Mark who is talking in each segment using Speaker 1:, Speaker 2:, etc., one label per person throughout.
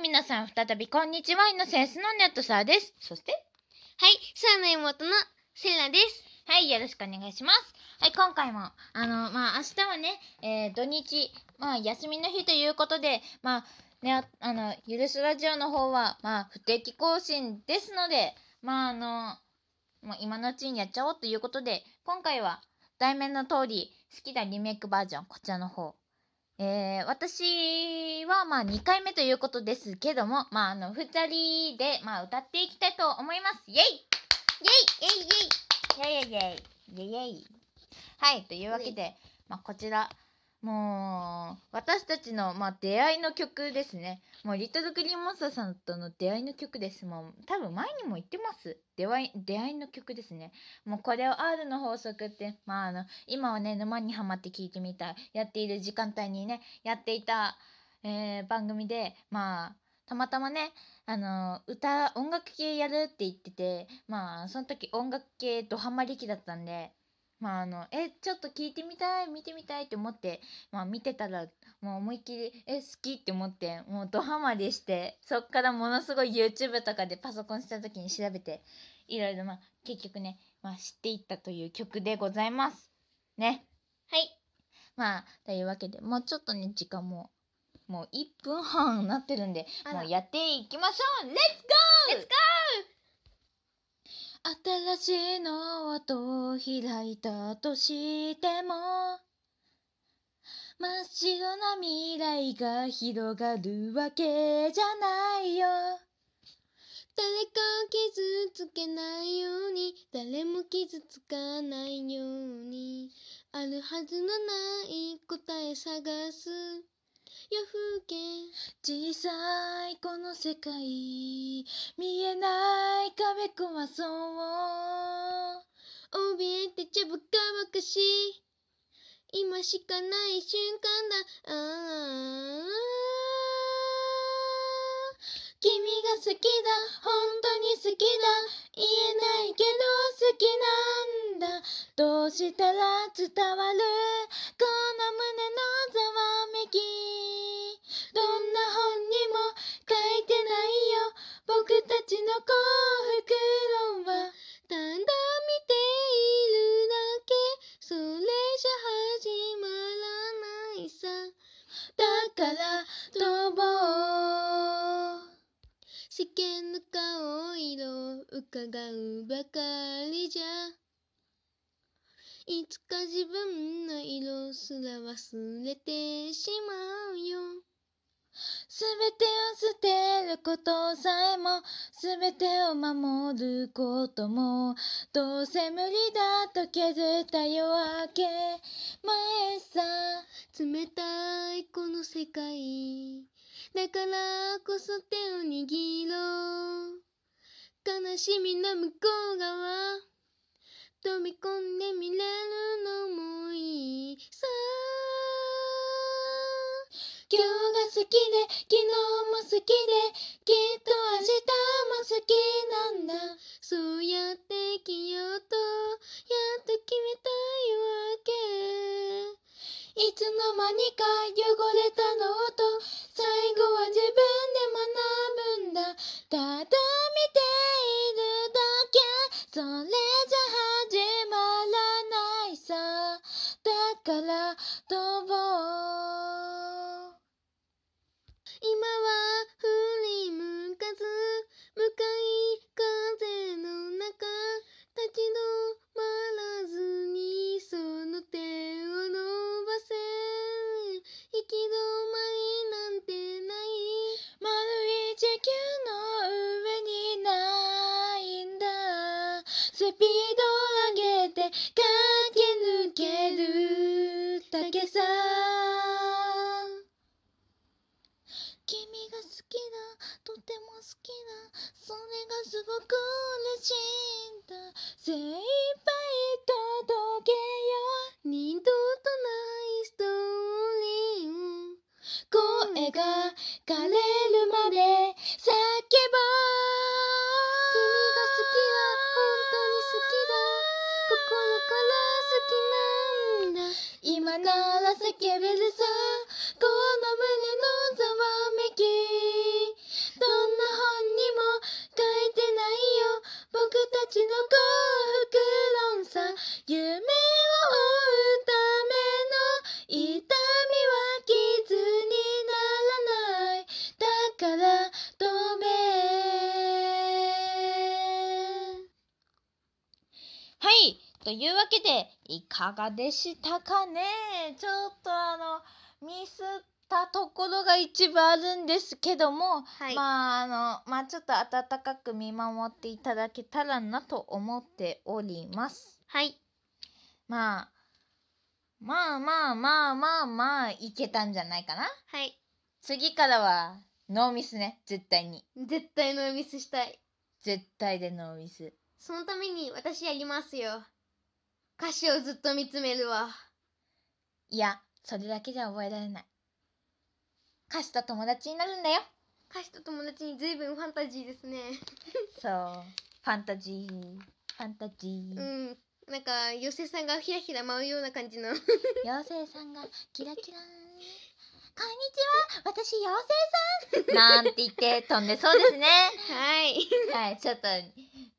Speaker 1: 皆さん再びこんにちは。イノセンスのネットサーです。そして？
Speaker 2: はい、サーの妹のセラです。
Speaker 1: はいよろしくお願いします。はい今回もあのまあ明日はね、えー土日まあ休みの日ということでまあねああのゆるすラジオの方はまあ不定期更新ですのでまああのもう今のうちにやっちゃおうということで今回は題名の通り好きなリメイクバージョンこちらの方えー、私はまあ2回目ということですけどもまああの2人でまあ歌っていきたいと思います。イエイ!イエイ!イエイ!イエイ!イエイ!イエイ!イエイ!イエイ!はいというわけで、まあ、こちらもう私たちの、まあ、出会いの曲ですね。もうリトルグリーンモンスターさんとの出会いの曲です。もう多分前にも言ってます。出会い出会いの曲ですね。もうこれを R の法則ってまああの今はね沼にはまって聞いてみたい。やっている時間帯にねやっていた、えー番組でまあたまたまねあの歌音楽系やるって言っててまあその時音楽系ドハマり期だったんでまああのえちょっと聞いてみたい見てみたいって思ってまあ見てたらもう思いっきりえ好きって思ってもうドハマりしてそっからものすごい YouTube とかでパソコンした時に調べていろいろまあ結局ね、まあ、知っていったという曲でございます。ね。
Speaker 2: はい、
Speaker 1: まあというわけでもうちょっとね時間ももう1分半なってるんでもうやっていきましょう！レッツゴー
Speaker 2: レッツ
Speaker 1: 新しいのはと開いたとしても真っ白な未来が広がるわけじゃないよ。
Speaker 2: 誰かを傷つけないように誰も傷つかないようにあるはずのない答え探す。夜更け
Speaker 1: 小さいこの世界見えない壁壊そう
Speaker 2: 怯えてちゃばかばかしい今しかない瞬間だ。ああ
Speaker 1: 君が好きだ。本当に好きだ。言えないけど好きなんだ。どうしたら伝わる。この胸のざわめき。どんな本にも書いてないよ。僕たちの幸福論は。
Speaker 2: ただ見ているだけ。それじゃ始まらないさ。
Speaker 1: だから飛ぼう。
Speaker 2: 世間の顔色を伺うばかりじゃ。いつか自分の色すら忘れてしまうよ。
Speaker 1: すべてを捨てることさえもすべてを守ることもどうせ無理だと削った夜明け。前さ
Speaker 2: 冷たいこの世界。だからこそ手を握ろう。悲しみの向こう側。飛び込んで見れるのもいいさ。
Speaker 1: 今日が好きで昨日も好きできっと明日も好きなんだ。
Speaker 2: そうやって生きようとやっと決めたいわけ。
Speaker 1: いつの間にか汚れたノート最後はスピード上げて駆け抜けるだ。けさ君が好きだとても好きだ。それがすごく嬉しいんだ。精一杯届けよ
Speaker 2: 二度とないストーリー
Speaker 1: 声が枯れるまで叫ぼう。
Speaker 2: 叫べるさこの胸のざわめき。どんな本に
Speaker 1: も書いてないよ。僕たちの幸福論さ。夢というわけでいかがでしたかね？ちょっとあのミスったところが一部あるんですけども、
Speaker 2: はい。
Speaker 1: まああのまあちょっと温かく見守っていただけたらなと思っております。
Speaker 2: はい。
Speaker 1: まあまあまあまあまあまあいけたんじゃないかな？
Speaker 2: はい。
Speaker 1: 次からはノーミスね絶対に。
Speaker 2: 絶対ノーミスしたい。
Speaker 1: 絶対でノーミス。
Speaker 2: そのために私やりますよ歌詞をずっと見つめるわ。
Speaker 1: いやそれだけじゃ覚えられない。歌詞と友達になるんだよ。
Speaker 2: 歌詞と友達に随分ファンタジーですね。
Speaker 1: そう。ファンタジー。ファンタジー、
Speaker 2: うん。なんか妖精さんがひらひら舞うような感じの。
Speaker 1: 妖精さんがキラキラこんにちは。私妖精さん。なんて言って飛んでそうですね。
Speaker 2: はい。
Speaker 1: はいちょっと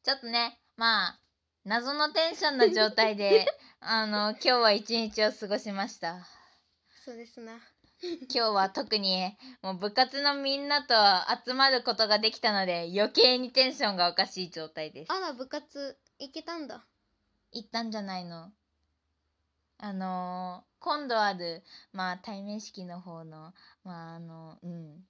Speaker 1: ちょっとねまあ謎のテンションの状態で あの今日は一日を過ごしました。
Speaker 2: そうですな。
Speaker 1: 今日は特にもう部活のみんなと集まることができたので余計にテンションがおかしい状態です。
Speaker 2: あら部活行けたんだ。
Speaker 1: 行ったんじゃないの。あのー今度あるまあ対面式の方のまああのうん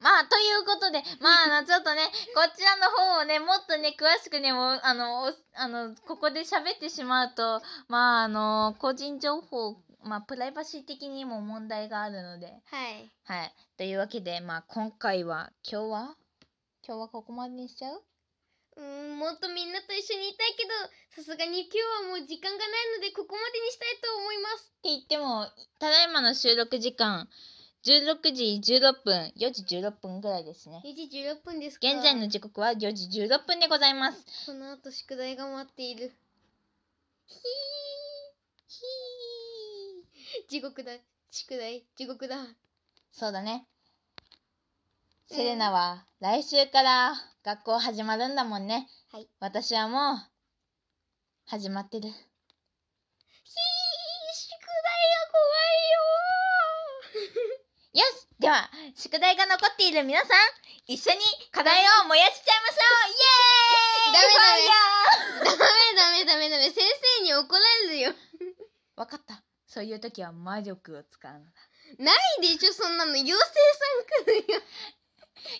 Speaker 1: まあということでまああの ちょっとねこちらの方をねもっとね詳しくねもうあのおあのここで喋ってしまうとまああの個人情報まあプライバシー的にも問題があるので。
Speaker 2: はい。
Speaker 1: はい。というわけでまあ今回は今日は？今日はここまでにしちゃう？
Speaker 2: うーんもっとみんなと一緒にいたいけどさすがに今日はもう時間がないのでここまでにしたいと思います。
Speaker 1: って言ってもただいまの収録時間16時16分4時16分ぐらいですね。
Speaker 2: 4時16分ですか。
Speaker 1: 現在の時刻は4時16分でございます。
Speaker 2: この後宿題が待っている。ひ
Speaker 1: ひ
Speaker 2: ー。地獄だ。宿題。地獄だ。
Speaker 1: そうだね。
Speaker 2: うん。
Speaker 1: セレナは来週から学校始まるんだもんね。
Speaker 2: はい。
Speaker 1: 私はもう始まってる
Speaker 2: ひー宿題が怖
Speaker 1: よしでは宿題が残っている皆さん一緒に課題を燃やしちゃいましょう。イエーイ。
Speaker 2: ダメダメダメダメダメダメ先生に怒られるよ。
Speaker 1: わかった。そういう時は魔力を使うのだ
Speaker 2: ないでしょそんなの。妖精さん来るよ。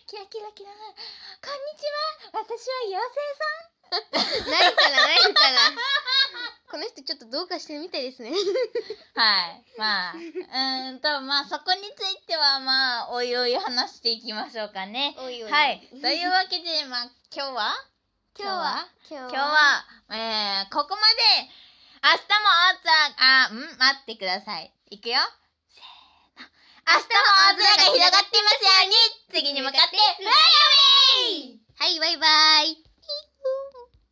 Speaker 1: キラキラキラこんにちは私は妖精
Speaker 2: ないからないからこの人ちょっとどうかしてるみたいですね
Speaker 1: はい。まあ、うーんと、まあ、そこについては、まあ、おいおい話していきましょうかね。
Speaker 2: おいおい
Speaker 1: はい。というわけで、まあ、今日は？
Speaker 2: 今日は？今
Speaker 1: 今日は、えー、ここまで、明日も大津あ、ん待ってください。いくよ。せーの。明日も大空が広がってますように次に向かって、フライアウェイ
Speaker 2: はいバイバイ